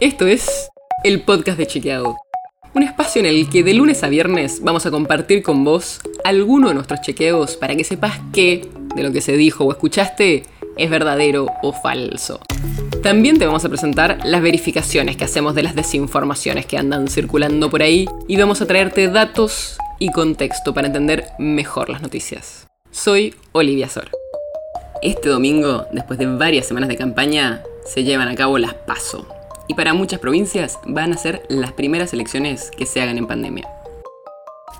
Esto es el podcast de Chequeado. Un espacio en el que de lunes a viernes vamos a compartir con vos alguno de nuestros chequeos para que sepas qué de lo que se dijo o escuchaste es verdadero o falso. También te vamos a presentar las verificaciones que hacemos de las desinformaciones que andan circulando por ahí y vamos a traerte datos y contexto para entender mejor las noticias. Soy Olivia Sor. Este domingo, después de varias semanas de campaña, se llevan a cabo las PASO. Y para muchas provincias van a ser las primeras elecciones que se hagan en pandemia.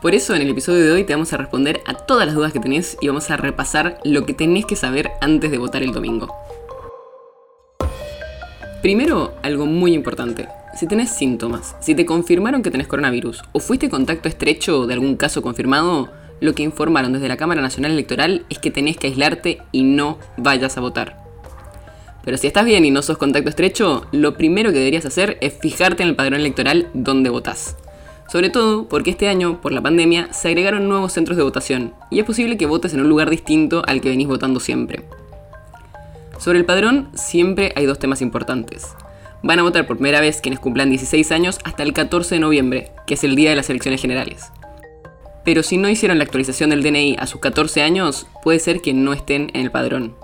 Por eso en el episodio de hoy te vamos a responder a todas las dudas que tenés y vamos a repasar lo que tenés que saber antes de votar el domingo. Primero, algo muy importante. Si tenés síntomas, si te confirmaron que tenés coronavirus o fuiste contacto estrecho de algún caso confirmado, lo que informaron desde la Cámara Nacional Electoral es que tenés que aislarte y no vayas a votar. Pero si estás bien y no sos contacto estrecho, lo primero que deberías hacer es fijarte en el padrón electoral donde votás. Sobre todo porque este año, por la pandemia, se agregaron nuevos centros de votación y es posible que votes en un lugar distinto al que venís votando siempre. Sobre el padrón siempre hay dos temas importantes. Van a votar por primera vez quienes cumplan 16 años hasta el 14 de noviembre, que es el día de las elecciones generales pero si no hicieron la actualización del DNI a sus 14 años, puede ser que no estén en el padrón.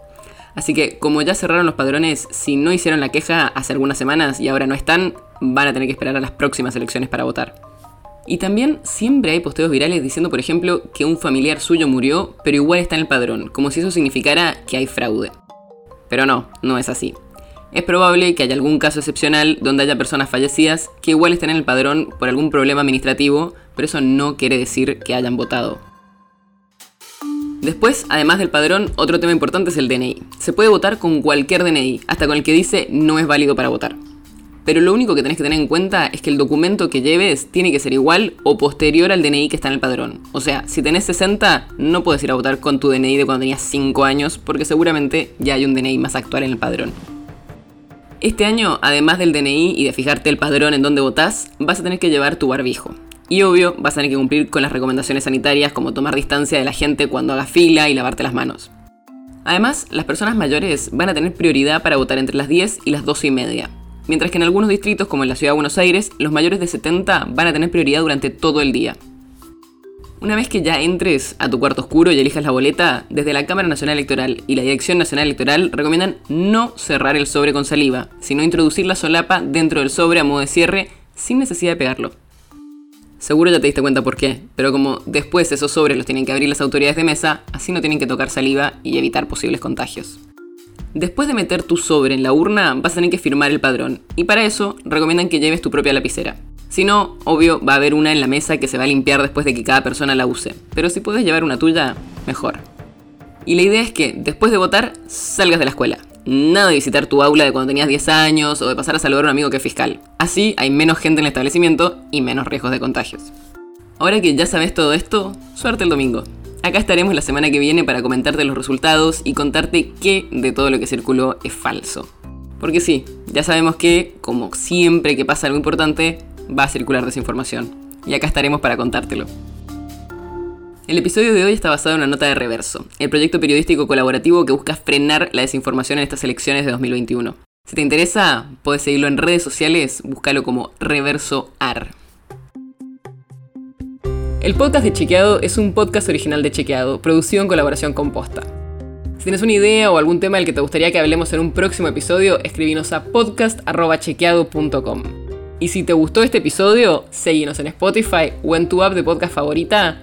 Así que como ya cerraron los padrones, si no hicieron la queja hace algunas semanas y ahora no están, van a tener que esperar a las próximas elecciones para votar. Y también siempre hay posteos virales diciendo, por ejemplo, que un familiar suyo murió, pero igual está en el padrón, como si eso significara que hay fraude. Pero no, no es así. Es probable que haya algún caso excepcional donde haya personas fallecidas que igual estén en el padrón por algún problema administrativo, pero eso no quiere decir que hayan votado. Después, además del padrón, otro tema importante es el DNI. Se puede votar con cualquier DNI, hasta con el que dice no es válido para votar. Pero lo único que tenés que tener en cuenta es que el documento que lleves tiene que ser igual o posterior al DNI que está en el padrón. O sea, si tenés 60, no puedes ir a votar con tu DNI de cuando tenías 5 años, porque seguramente ya hay un DNI más actual en el padrón. Este año, además del DNI y de fijarte el padrón en donde votás, vas a tener que llevar tu barbijo. Y obvio, vas a tener que cumplir con las recomendaciones sanitarias como tomar distancia de la gente cuando haga fila y lavarte las manos. Además, las personas mayores van a tener prioridad para votar entre las 10 y las 12 y media. Mientras que en algunos distritos, como en la ciudad de Buenos Aires, los mayores de 70 van a tener prioridad durante todo el día. Una vez que ya entres a tu cuarto oscuro y elijas la boleta, desde la Cámara Nacional Electoral y la Dirección Nacional Electoral recomiendan no cerrar el sobre con saliva, sino introducir la solapa dentro del sobre a modo de cierre sin necesidad de pegarlo. Seguro ya te diste cuenta por qué, pero como después esos sobres los tienen que abrir las autoridades de mesa, así no tienen que tocar saliva y evitar posibles contagios. Después de meter tu sobre en la urna, vas a tener que firmar el padrón, y para eso recomiendan que lleves tu propia lapicera. Si no, obvio, va a haber una en la mesa que se va a limpiar después de que cada persona la use. Pero si puedes llevar una tuya, mejor. Y la idea es que, después de votar, salgas de la escuela. Nada de visitar tu aula de cuando tenías 10 años o de pasar a saludar a un amigo que es fiscal. Así hay menos gente en el establecimiento y menos riesgos de contagios. Ahora que ya sabes todo esto, suerte el domingo. Acá estaremos la semana que viene para comentarte los resultados y contarte qué de todo lo que circuló es falso. Porque sí, ya sabemos que, como siempre que pasa algo importante, va a circular desinformación. Y acá estaremos para contártelo. El episodio de hoy está basado en una nota de Reverso, el proyecto periodístico colaborativo que busca frenar la desinformación en estas elecciones de 2021. Si te interesa, puedes seguirlo en redes sociales, búscalo como Reverso AR. El podcast de Chequeado es un podcast original de Chequeado, producido en colaboración con Posta. Si tienes una idea o algún tema del que te gustaría que hablemos en un próximo episodio, escribinos a podcast.chequeado.com. Y si te gustó este episodio, seguinos en Spotify o en tu app de podcast favorita